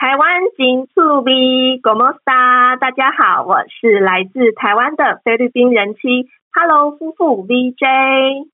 台湾金醋鼻狗莫莎，大家好，我是来自台湾的菲律宾人妻，Hello 夫妇 VJ。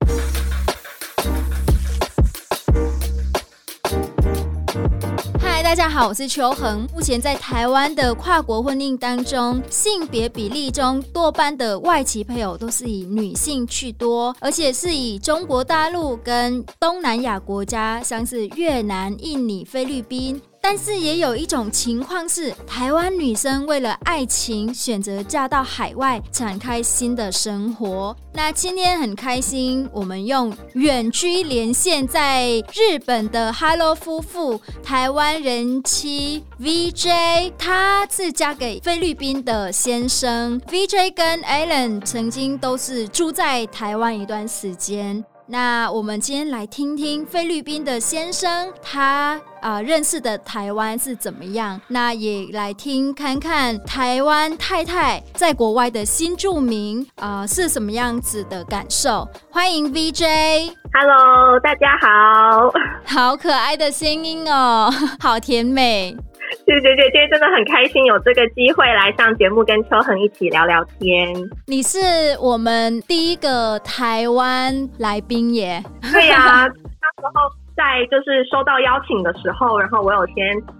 大家好，我是秋恒。目前在台湾的跨国婚姻当中，性别比例中多半的外籍配偶都是以女性居多，而且是以中国大陆跟东南亚国家，像是越南、印尼、菲律宾。但是也有一种情况是，台湾女生为了爱情选择嫁到海外，展开新的生活。那今天很开心，我们用远距连线在日本的 Hello 夫妇，台湾人妻 VJ，她是嫁给菲律宾的先生。VJ 跟 Alan 曾经都是住在台湾一段时间。那我们今天来听听菲律宾的先生，他啊、呃、认识的台湾是怎么样？那也来听看看台湾太太在国外的新住民啊、呃、是什么样子的感受。欢迎 VJ，Hello，大家好，好可爱的声音哦，好甜美。谢谢姐姐，今天真的很开心有这个机会来上节目，跟秋恒一起聊聊天。你是我们第一个台湾来宾耶？对呀、啊，那时候。在就是收到邀请的时候，然后我有先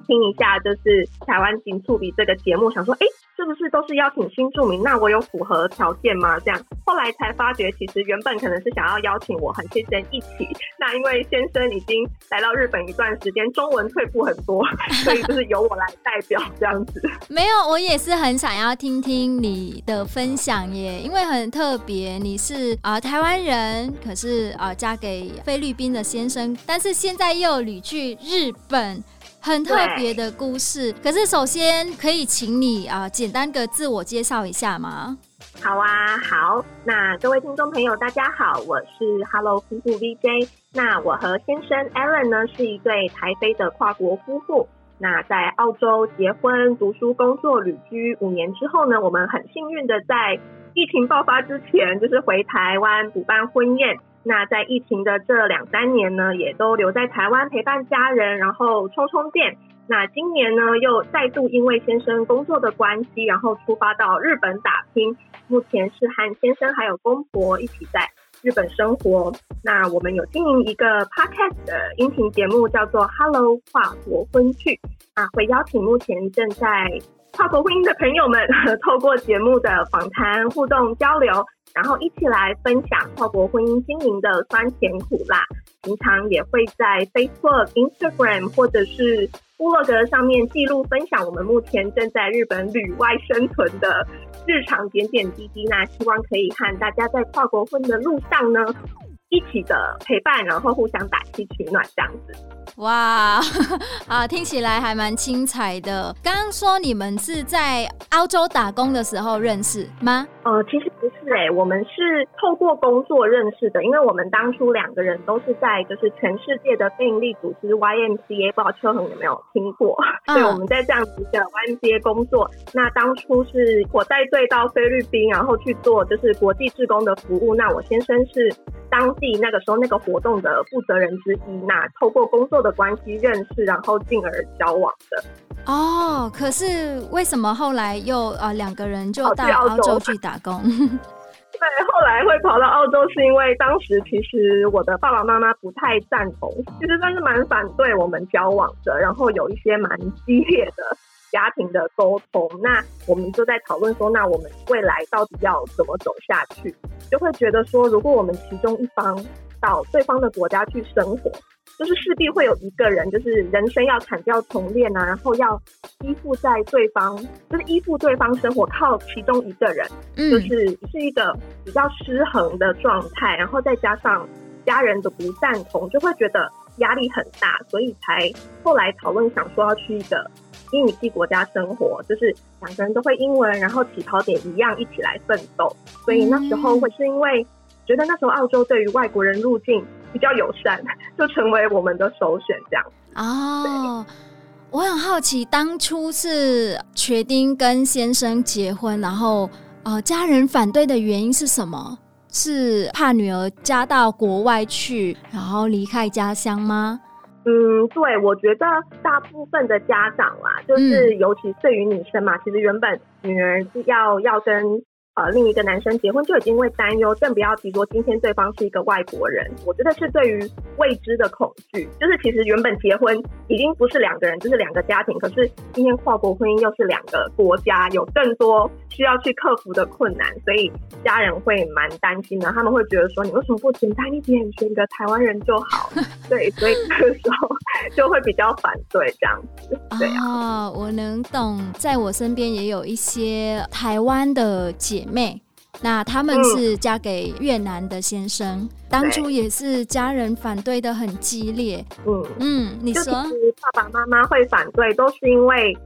听一下，就是台湾金醋鼻这个节目，想说，哎，是不是都是邀请新住民？那我有符合条件吗？这样，后来才发觉，其实原本可能是想要邀请我和先生一起。那因为先生已经来到日本一段时间，中文退步很多，所以就是由我来代表这样子。没有，我也是很想要听听你的分享耶，因为很特别，你是啊、呃、台湾人，可是啊、呃、嫁给菲律宾的先生，但是。现在又旅居日本，很特别的故事。可是首先可以请你啊、呃，简单的自我介绍一下吗？好啊，好。那各位听众朋友，大家好，我是 Hello 夫妇 VJ。那我和先生 Alan 呢，是一对台菲的跨国夫妇。那在澳洲结婚、读书、工作、旅居五年之后呢，我们很幸运的在疫情爆发之前，就是回台湾补办婚宴。那在疫情的这两三年呢，也都留在台湾陪伴家人，然后充充电。那今年呢，又再度因为先生工作的关系，然后出发到日本打拼。目前是和先生还有公婆一起在日本生活。那我们有经营一个 podcast 的音频节目，叫做 Hello 跨国婚趣。啊，会邀请目前正在跨国婚姻的朋友们，透过节目的访谈、互动、交流。然后一起来分享跨国婚姻经营的酸甜苦辣，平常也会在 Facebook、Instagram 或者是 Blog 上面记录分享我们目前正在日本旅外生存的日常点点滴滴。那希望可以和大家在跨国婚的路上呢，一起的陪伴，然后互相打气取暖这样子。哇，啊，听起来还蛮精彩的。刚刚说你们是在澳洲打工的时候认识吗？呃，其实不是哎、欸，我们是透过工作认识的。因为我们当初两个人都是在就是全世界的非营利组织 YMCA，不知道秋恒有没有听过？对，我们在这样子的 YMCA 工作。那当初是我带队到菲律宾，然后去做就是国际志工的服务。那我先生是当地那个时候那个活动的负责人之一。那透过工作的关系认识，然后进而交往的。哦，可是为什么后来又呃两个人就到澳洲去打工？对，后来会跑到澳洲，是因为当时其实我的爸爸妈妈不太赞同，其实算是蛮反对我们交往的，然后有一些蛮激烈的家庭的沟通。那我们就在讨论说，那我们未来到底要怎么走下去？就会觉得说，如果我们其中一方到对方的国家去生活。就是势必会有一个人，就是人生要砍掉重练啊，然后要依附在对方，就是依附对方生活，靠其中一个人，嗯，就是是一个比较失衡的状态，然后再加上家人的不赞同，就会觉得压力很大，所以才后来讨论想说要去一个英语系国家生活，就是两个人都会英文，然后起跑点一样，一起来奋斗。所以那时候会是因为觉得那时候澳洲对于外国人入境。比较友善，就成为我们的首选这样。哦，我很好奇，当初是决定跟先生结婚，然后呃，家人反对的原因是什么？是怕女儿嫁到国外去，然后离开家乡吗？嗯，对，我觉得大部分的家长啦，就是尤其对于女生嘛，其实原本女儿是要要跟。呃，另一个男生结婚就已经会担忧，更不要提说今天对方是一个外国人。我觉得是对于未知的恐惧，就是其实原本结婚已经不是两个人，就是两个家庭，可是今天跨国婚姻又是两个国家，有更多需要去克服的困难，所以家人会蛮担心的。他们会觉得说，你为什么不简单一点，选个台湾人就好？对，所以这个时候 就会比较反对这样子。对啊，我能懂，在我身边也有一些台湾的姐。妹，那他们是嫁给越南的先生，嗯、当初也是家人反对的很激烈。嗯嗯，你说爸爸妈妈会反对，都是因为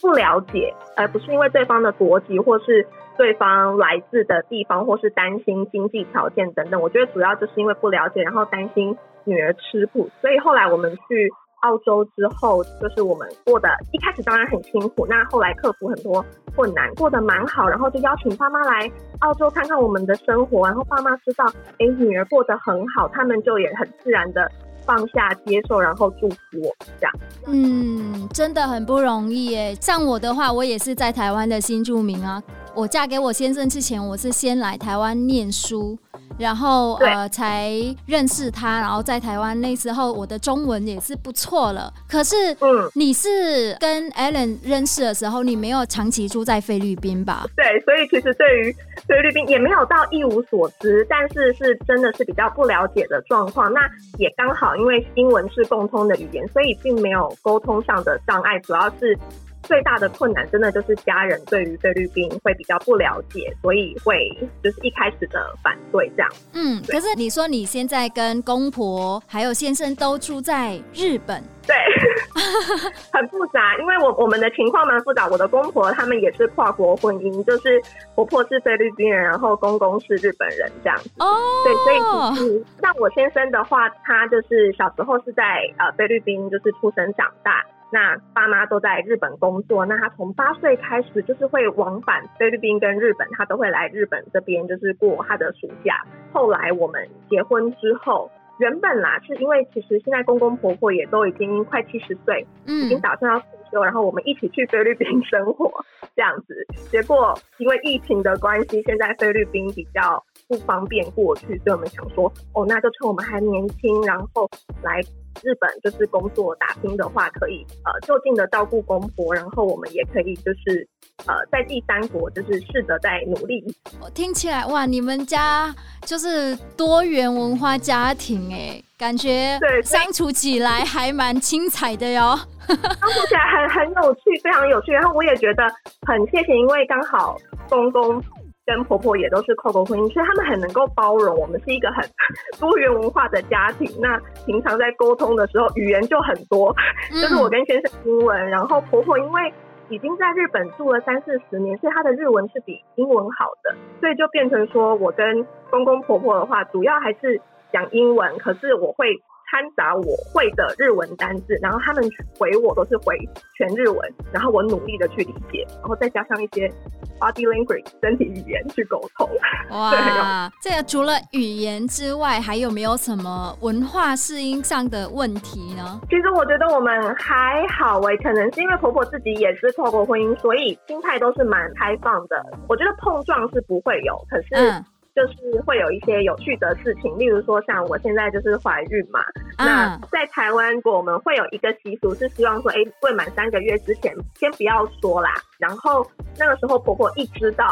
不了解，而不是因为对方的国籍或是对方来自的地方，或是担心经济条件等等。我觉得主要就是因为不了解，然后担心女儿吃苦，所以后来我们去。澳洲之后，就是我们过的，一开始当然很辛苦，那后来克服很多困难，过得蛮好，然后就邀请爸妈来澳洲看看我们的生活，然后爸妈知道，哎，女儿过得很好，他们就也很自然的放下接受，然后祝福我这样。嗯，真的很不容易耶。像我的话，我也是在台湾的新住民啊。我嫁给我先生之前，我是先来台湾念书。然后呃，才认识他，然后在台湾那时候，我的中文也是不错了。可是，嗯，你是跟 Allen 认识的时候，你没有长期住在菲律宾吧？对，所以其实对于菲律宾也没有到一无所知，但是是真的是比较不了解的状况。那也刚好，因为英文是共通的语言，所以并没有沟通上的障碍，主要是。最大的困难，真的就是家人对于菲律宾会比较不了解，所以会就是一开始的反对这样。嗯，可是你说你现在跟公婆还有先生都住在日本，对，很复杂，因为我我们的情况蛮复杂。我的公婆他们也是跨国婚姻，就是婆婆是菲律宾人，然后公公是日本人这样子。哦，对，所以其实像我先生的话，他就是小时候是在呃菲律宾就是出生长大。那爸妈都在日本工作，那他从八岁开始就是会往返菲律宾跟日本，他都会来日本这边就是过他的暑假。后来我们结婚之后，原本啦是因为其实现在公公婆婆也都已经快七十岁，嗯，已经打算要退休，然后我们一起去菲律宾生活这样子。结果因为疫情的关系，现在菲律宾比较不方便过去，所以我们想说，哦，那就趁我们还年轻，然后来。日本就是工作打拼的话，可以呃就近的照顾公婆，然后我们也可以就是呃在第三国就是试着再努力。我听起来哇，你们家就是多元文化家庭哎，感觉对相处起来还蛮精彩的哟。相处起来很很有趣，非常有趣。然后我也觉得很谢谢，因为刚好公公。跟婆婆也都是跨国婚姻，所以他们很能够包容我们，是一个很 多元文化的家庭。那平常在沟通的时候，语言就很多，就是我跟先生英文，然后婆婆因为已经在日本住了三四十年，所以她的日文是比英文好的，所以就变成说我跟公公婆婆的话，主要还是讲英文，可是我会。掺杂我会的日文单字，然后他们回我都是回全日文，然后我努力的去理解，然后再加上一些 body language 身体语言去沟通。哇，这个除了语言之外，还有没有什么文化适应上的问题呢？其实我觉得我们还好诶，可能是因为婆婆自己也是透过婚姻，所以心态都是蛮开放的。我觉得碰撞是不会有，可是。嗯就是会有一些有趣的事情，例如说像我现在就是怀孕嘛，啊、那在台湾我们会有一个习俗是希望说，哎，未满三个月之前先不要说啦。然后那个时候婆婆一知道，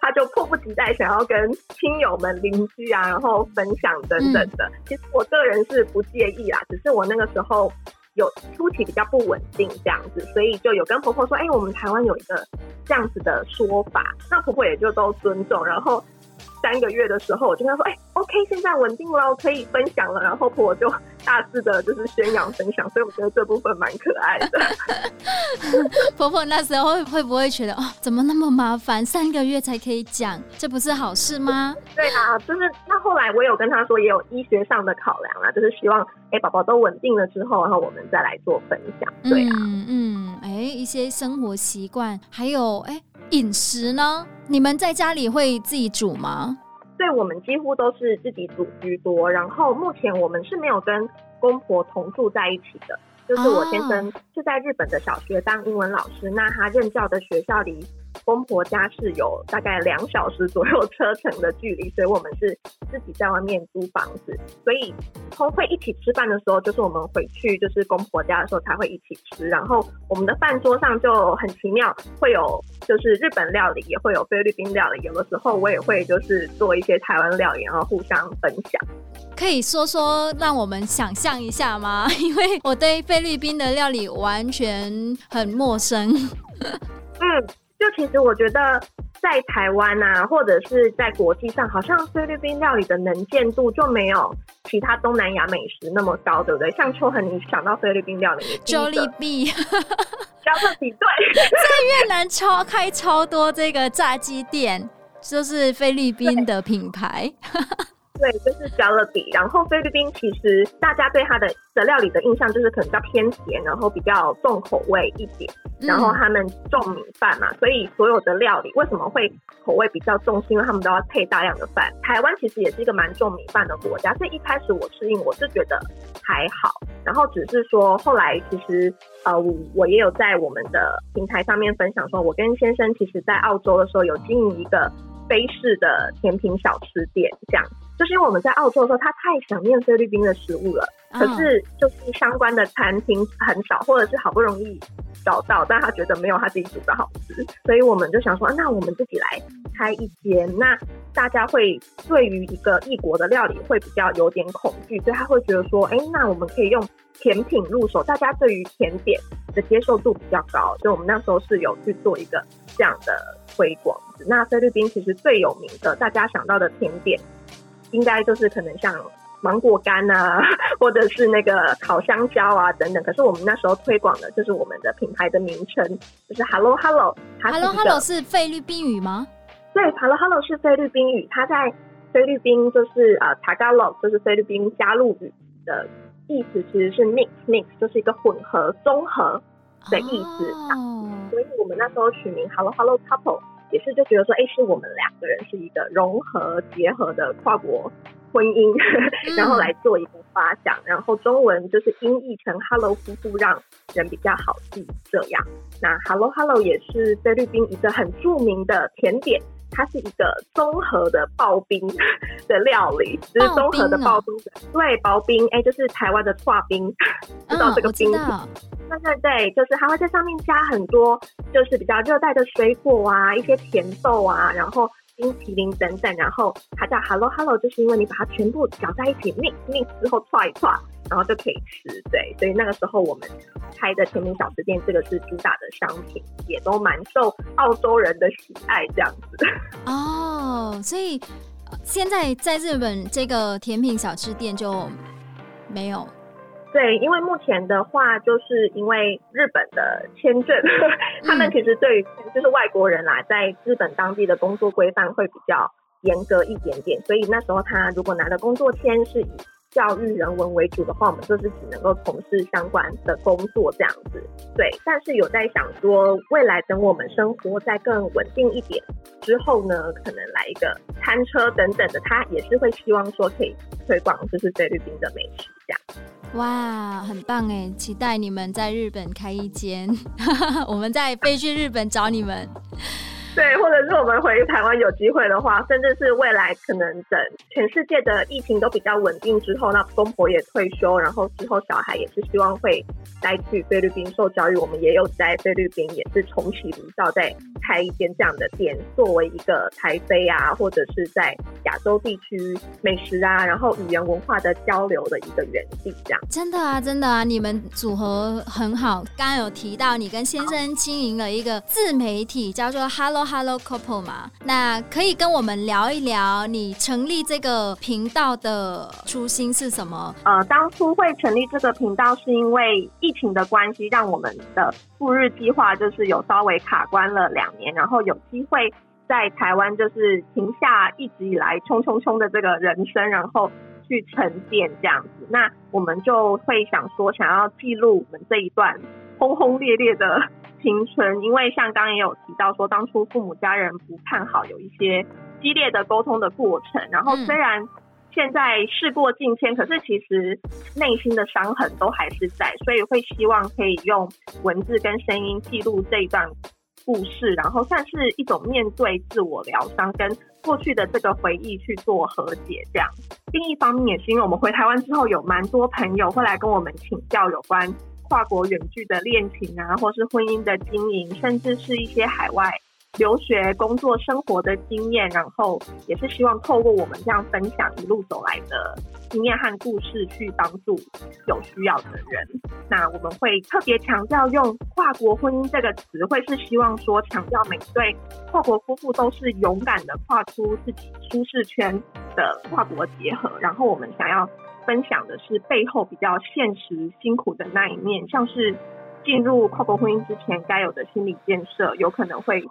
她就迫不及待想要跟亲友们、邻居啊，然后分享等等的。嗯、其实我个人是不介意啦，只是我那个时候有初期比较不稳定这样子，所以就有跟婆婆说，哎，我们台湾有一个这样子的说法，那婆婆也就都尊重，然后。三个月的时候，我就跟他说：“哎、欸，OK，现在稳定了，可以分享了。”然后婆婆就大肆的，就是宣扬分享，所以我觉得这部分蛮可爱的。婆婆那时候会不会觉得哦，怎么那么麻烦？三个月才可以讲，这不是好事吗？对啊，就是那后来我有跟他说，也有医学上的考量啊，就是希望哎，宝宝都稳定了之后，然后我们再来做分享。对啊，嗯，哎、嗯，一些生活习惯，还有哎。饮食呢？你们在家里会自己煮吗？对，我们几乎都是自己煮居多。然后目前我们是没有跟公婆同住在一起的。就是我先生是在日本的小学当英文老师，那他任教的学校里公婆家是有大概两小时左右车程的距离，所以我们是自己在外面租房子，所以通会一起吃饭的时候，就是我们回去就是公婆家的时候才会一起吃，然后我们的饭桌上就很奇妙，会有就是日本料理，也会有菲律宾料理，有的时候我也会就是做一些台湾料理，然后互相分享。可以说说让我们想象一下吗？因为我对菲律宾的料理完全很陌生。嗯，就其实我觉得在台湾啊，或者是在国际上，好像菲律宾料理的能见度就没有其他东南亚美食那么高，对不对？像秋恒，你想到菲律宾料理，Jollibee，Jollibee 对，在越南超开超多这个炸鸡店，就是菲律宾的品牌。对，就是 Jollibee。然后菲律宾其实大家对它的的料理的印象就是可能比较偏甜，然后比较重口味一点。然后他们重米饭嘛，所以所有的料理为什么会口味比较重？是因为他们都要配大量的饭。台湾其实也是一个蛮重米饭的国家，所以一开始我适应我是觉得还好。然后只是说后来其实呃，我也有在我们的平台上面分享说，我跟先生其实在澳洲的时候有经营一个菲式的甜品小吃店，这样。就是因为我们在澳洲的时候，他太想念菲律宾的食物了，可是就是相关的餐厅很少，或者是好不容易找到，但他觉得没有他自己煮的好吃，所以我们就想说，那我们自己来开一间。那大家会对于一个异国的料理会比较有点恐惧，所以他会觉得说，哎，那我们可以用甜品入手，大家对于甜点的接受度比较高，所以我们那时候是有去做一个这样的推广。那菲律宾其实最有名的，大家想到的甜点。应该就是可能像芒果干啊，或者是那个烤香蕉啊等等。可是我们那时候推广的就是我们的品牌的名称，就是 Hello Hello。Hello Hello 是菲律宾语吗？对，Hello Hello 是菲律宾语，它在菲律宾就是呃 Tagalog，就是菲律宾加入语的意思，其实是 mix mix，就是一个混合综合的意思。Oh. 所以我们那时候取名 Hello Hello Couple。也是就觉得说，哎、欸，是我们两个人是一个融合结合的跨国婚姻，嗯、然后来做一个发想，然后中文就是音译成 “Hello 夫妇”，让人比较好记。这样，那 “Hello Hello” 也是菲律宾一个很著名的甜点，它是一个综合的刨冰 的料理，就是综合的刨冰的，冰哦、对，刨冰，哎、欸，就是台湾的刨冰，知道这个冰？对对对，就是它会在上面加很多，就是比较热带的水果啊，一些甜豆啊，然后冰淇淋等等，然后它叫 Hello Hello，就是因为你把它全部搅在一起，mix mix 之后剉一剉，然后就可以吃。对，所以那个时候我们开的甜品小吃店，这个是主打的商品，也都蛮受澳洲人的喜爱，这样子。哦，所以现在在日本这个甜品小吃店就没有。对，因为目前的话，就是因为日本的签证，他们其实对于就是外国人啦在日本当地的工作规范会比较严格一点点，所以那时候他如果拿的工作签是以教育人文为主的话，我们就是只能够从事相关的工作这样子。对，但是有在想说，未来等我们生活再更稳定一点之后呢，可能来一个餐车等等的，他也是会希望说可以推广就是菲律宾的美食这样。哇，很棒哎！期待你们在日本开一间，我们再飞去日本找你们。对，或者是我们回台湾有机会的话，甚至是未来可能等全世界的疫情都比较稳定之后，那公婆也退休，然后之后小孩也是希望会再去菲律宾受教育。我们也有在菲律宾也是重启炉灶，再开一间这样的店，作为一个台菲啊，或者是在亚洲地区美食啊，然后语言文化的交流的一个园地。这样真的啊，真的啊，你们组合很好。刚刚有提到你跟先生经营了一个自媒体，叫做 Hello。Hello Couple 嘛，那可以跟我们聊一聊你成立这个频道的初心是什么？呃，当初会成立这个频道是因为疫情的关系，让我们的赴日计划就是有稍微卡关了两年，然后有机会在台湾就是停下一直以来冲冲冲的这个人生，然后去沉淀这样子。那我们就会想说，想要记录我们这一段轰轰烈烈的。青春，因为像刚刚也有提到说，当初父母家人不看好，有一些激烈的沟通的过程。然后虽然现在事过境迁，可是其实内心的伤痕都还是在，所以会希望可以用文字跟声音记录这一段故事，然后算是一种面对自我疗伤，跟过去的这个回忆去做和解。这样，另一方面也是因为我们回台湾之后，有蛮多朋友会来跟我们请教有关跨国远距的恋情啊，或是婚姻的经营，甚至是一些海外。留学、工作、生活的经验，然后也是希望透过我们这样分享一路走来的经验和故事，去帮助有需要的人。那我们会特别强调用“跨国婚姻”这个词，会是希望说强调每对跨国夫妇都是勇敢的跨出自己舒适圈的跨国结合。然后我们想要分享的是背后比较现实、辛苦的那一面，像是进入跨国婚姻之前该有的心理建设，有可能会。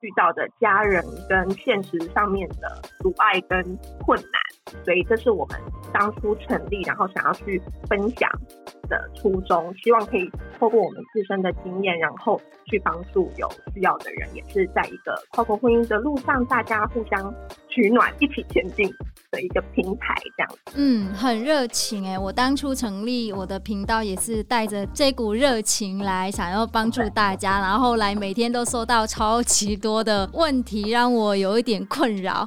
遇到的家人跟现实上面的阻碍跟困难，所以这是我们当初成立，然后想要去分享的初衷，希望可以透过我们自身的经验，然后去帮助有需要的人，也是在一个跨国婚姻的路上，大家互相取暖，一起前进的一个平台，这样。嗯，很热情哎！我当初成立我的频道也是带着这股热情来，想要帮助大家，然后来每天都收到超级多的问题，让我有一点困扰，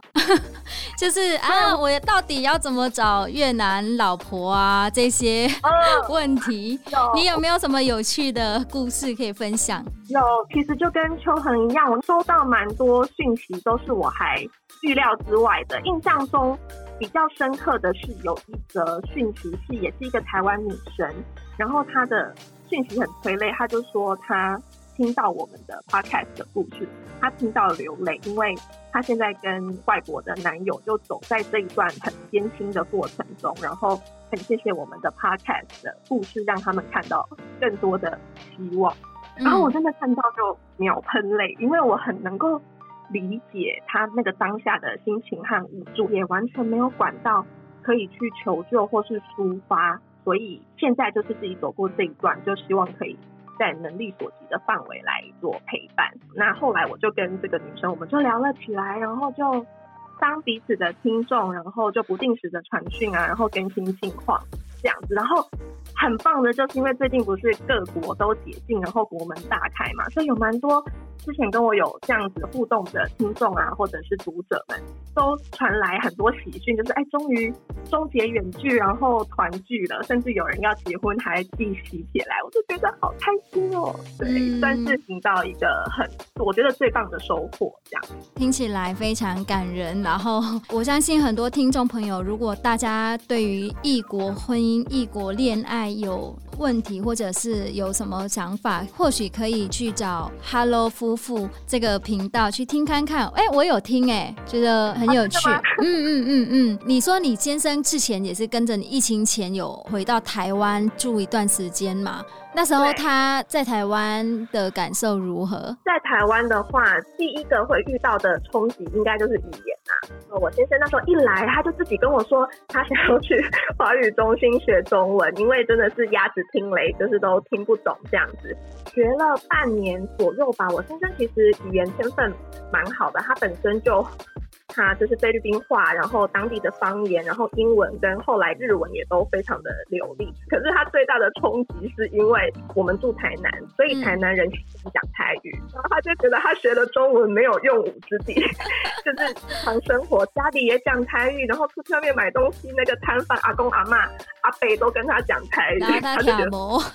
就是啊，我到底要怎么找越南老婆啊？这些 问题，你有没有什么有趣的故事可以分享？有，其实就跟秋恒一样，我收到蛮多讯息，都是我还预料之外的。印象中比较深刻的是有一则讯息是，也是一个台湾女生，然后她的讯息很催泪，她就说她听到我们的 podcast 的故事，她听到流泪，因为她现在跟外国的男友就走在这一段很艰辛的过程中，然后很谢谢我们的 podcast 的故事，让他们看到更多的希望。然后我真的看到就秒喷泪，因为我很能够理解他那个当下的心情和无助，也完全没有管道可以去求救或是抒发，所以现在就是自己走过这一段，就希望可以在能力所及的范围来做陪伴。那后来我就跟这个女生，我们就聊了起来，然后就当彼此的听众，然后就不定时的传讯啊，然后更新近况这样子，然后。很棒的，就是因为最近不是各国都解禁，然后国门大开嘛，所以有蛮多之前跟我有这样子互动的听众啊，或者是读者们，都传来很多喜讯，就是哎，终于终结远距，然后团聚了，甚至有人要结婚还寄喜帖来，我就觉得好开心哦。对，算是听到一个很我觉得最棒的收获，这样听起来非常感人。然后我相信很多听众朋友，如果大家对于异国婚姻、异国恋爱，有问题，或者是有什么想法，或许可以去找 Hello 夫妇这个频道去听看看。哎、欸，我有听、欸，哎，觉得很有趣。啊、嗯嗯嗯嗯，你说你先生之前也是跟着你疫情前有回到台湾住一段时间嘛？那时候他在台湾的感受如何？在台湾的话，第一个会遇到的冲击应该就是语言啊。我先生那时候一来，他就自己跟我说，他想要去华语中心学中文，因为真的是鸭子听雷，就是都听不懂这样子。学了半年左右吧，我先生其实语言天分蛮好的，他本身就。他就是菲律宾话，然后当地的方言，然后英文跟后来日文也都非常的流利。可是他最大的冲击是因为我们住台南，所以台南人讲台语，然后他就觉得他学了中文没有用武之地，就是日常生活家里也讲台语，然后出去外面买东西，那个摊贩阿公阿妈阿伯都跟他讲台语，他就觉得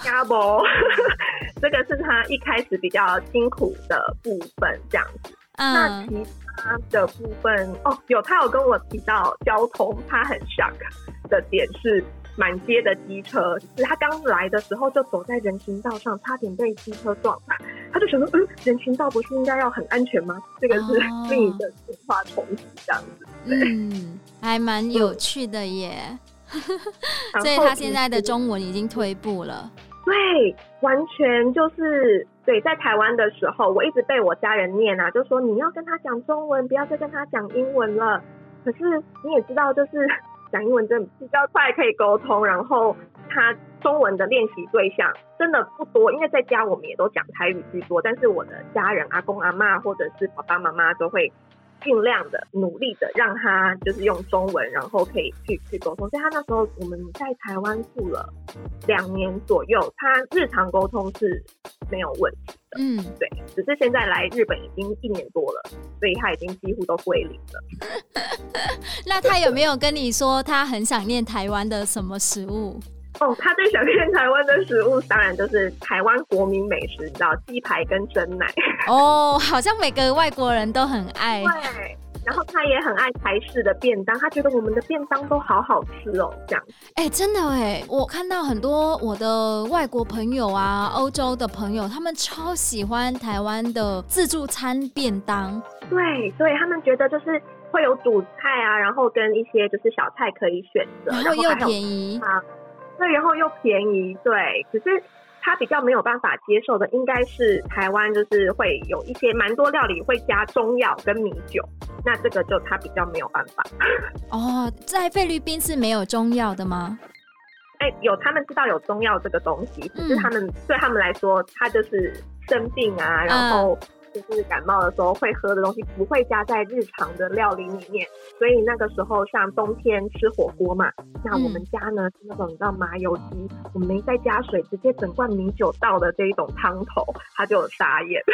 鸭脖，这个是他一开始比较辛苦的部分，这样子。嗯、那其他的部分哦，有他有跟我提到交通，他很 shock 的点是满街的机车，就是他刚来的时候就走在人行道上，差点被机车撞，他就想说，嗯，人行道不是应该要很安全吗？这个是另一个文化冲击，这样子。嗯，还蛮有趣的耶。所以他现在的中文已经退步了。对，完全就是对。在台湾的时候，我一直被我家人念啊，就说你要跟他讲中文，不要再跟他讲英文了。可是你也知道，就是 讲英文真的比较快可以沟通，然后他中文的练习对象真的不多，因为在家我们也都讲台语居多，但是我的家人阿公阿嬷或者是爸爸妈妈都会尽量的努力的让他就是用中文，然后可以去去沟通。所以他那时候我们在台湾住了两年左右，他日常沟通是没有问题的。嗯，对，只是现在来日本已经一年多了，所以他已经几乎都归零了。那他有没有跟你说他很想念台湾的什么食物？哦，他最想念台湾的食物，当然就是台湾国民美食，你知道鸡排跟蒸奶。哦，好像每个外国人都很爱。对，然后他也很爱台式的便当，他觉得我们的便当都好好吃哦，这样。哎、欸，真的哎，我看到很多我的外国朋友啊，欧洲的朋友，他们超喜欢台湾的自助餐便当。对，对他们觉得就是会有主菜啊，然后跟一些就是小菜可以选择，然后又便宜啊。对，然后又便宜，对。可是他比较没有办法接受的，应该是台湾就是会有一些蛮多料理会加中药跟米酒，那这个就他比较没有办法。哦，在菲律宾是没有中药的吗？哎，有，他们知道有中药这个东西，只是他们、嗯、对他们来说，他就是生病啊，然后。嗯就是感冒的时候会喝的东西，不会加在日常的料理里面，所以那个时候像冬天吃火锅嘛，那我们家呢是那种你知道麻油鸡，我们没再加水，直接整罐米酒倒的这一种汤头，他就傻眼。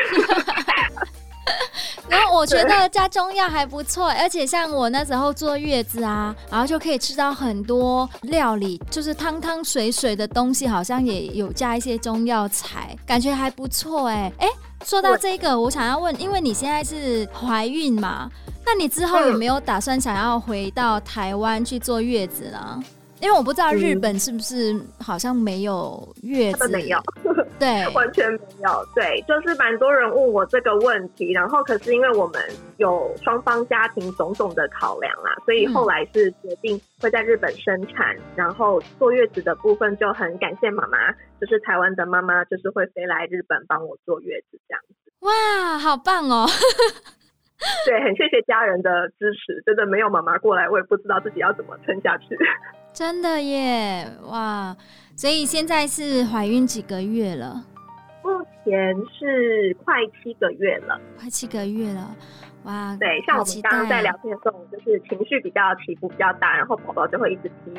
然后我觉得加中药还不错，而且像我那时候坐月子啊，然后就可以吃到很多料理，就是汤汤水水的东西，好像也有加一些中药材，感觉还不错哎。哎。说到这个，我想要问，因为你现在是怀孕嘛，那你之后有没有打算想要回到台湾去坐月子呢？因为我不知道日本是不是好像没有月子，没有，对，完全没有，对，就是蛮多人问我这个问题，然后可是因为我们有双方家庭种种的考量啦，所以后来是决定会在日本生产，嗯、然后坐月子的部分就很感谢妈妈，就是台湾的妈妈，就是会飞来日本帮我坐月子这样子。哇，好棒哦！对，很谢谢家人的支持，真的没有妈妈过来，我也不知道自己要怎么撑下去。真的耶，哇！所以现在是怀孕几个月了？目前是快七个月了，快七个月了，哇！对，像我们刚刚在聊天的时候，就是情绪比较起伏比较大，然后宝宝就会一直踢。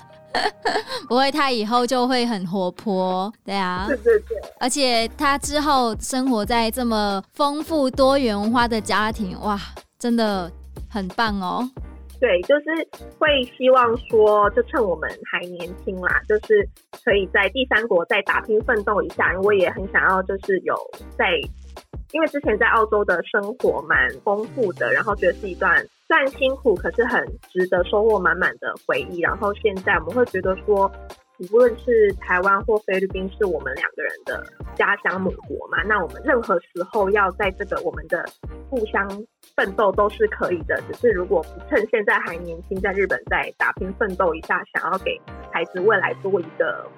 不会，他以后就会很活泼，对啊，对对对。而且他之后生活在这么丰富多元文化的家庭，哇，真的很棒哦。对，就是会希望说，就趁我们还年轻啦，就是可以在第三国再打拼奋斗一下。我也很想要，就是有在，因为之前在澳洲的生活蛮丰富的，然后觉得是一段虽然辛苦，可是很值得收获满满的回忆。然后现在我们会觉得说。无论是台湾或菲律宾，是我们两个人的家乡母国嘛，那我们任何时候要在这个我们的故乡奋斗都是可以的。只是如果不趁现在还年轻，在日本再打拼奋斗一下，想要给孩子未来多一个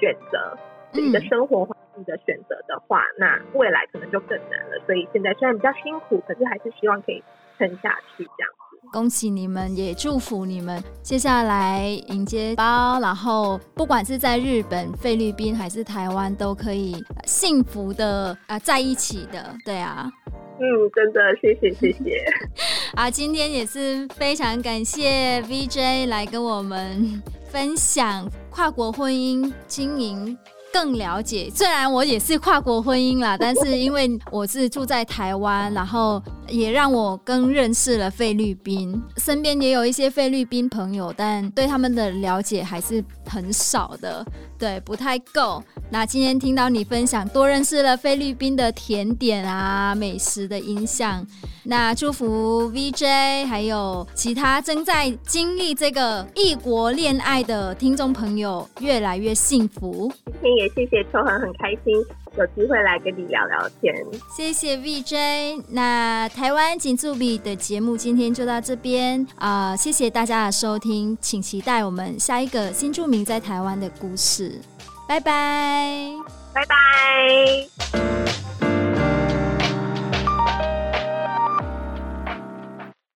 选择，一个生活环境的选择的话，那未来可能就更难了。所以现在虽然比较辛苦，可是还是希望可以撑下去这样。恭喜你们，也祝福你们接下来迎接包，然后不管是在日本、菲律宾还是台湾，都可以幸福的啊、呃、在一起的，对啊。嗯，真的，谢谢谢谢。啊，今天也是非常感谢 VJ 来跟我们分享跨国婚姻经营。更了解，虽然我也是跨国婚姻啦，但是因为我是住在台湾，然后也让我更认识了菲律宾，身边也有一些菲律宾朋友，但对他们的了解还是很少的，对，不太够。那今天听到你分享，多认识了菲律宾的甜点啊、美食的印象。那祝福 VJ 还有其他正在经历这个异国恋爱的听众朋友越来越幸福。今天也谢谢秋恒，很开心有机会来跟你聊聊天。谢谢 VJ。那台湾金助比的节目今天就到这边啊、呃，谢谢大家的收听，请期待我们下一个新住民在台湾的故事。拜拜，拜拜。